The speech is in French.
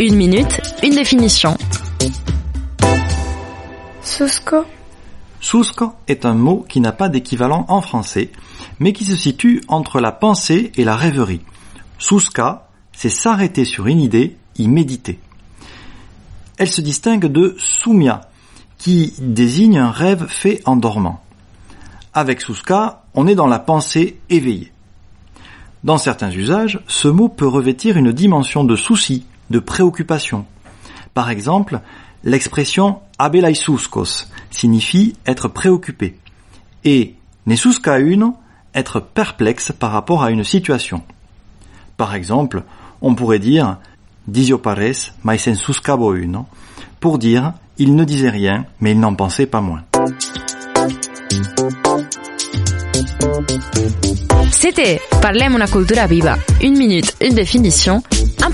Une minute, une définition. Susco. Susco est un mot qui n'a pas d'équivalent en français, mais qui se situe entre la pensée et la rêverie. Suska, c'est s'arrêter sur une idée, y méditer. Elle se distingue de Soumia, qui désigne un rêve fait en dormant. Avec Suska, on est dans la pensée éveillée. Dans certains usages, ce mot peut revêtir une dimension de souci, de préoccupation. Par exemple, l'expression abelaisuscos signifie être préoccupé et uno être perplexe par rapport à une situation. Par exemple, on pourrait dire Dizio pares, mais suscabo uno, pour dire il ne disait rien, mais il n'en pensait pas moins. C'était Parlem una cultura viva, une minute, une définition,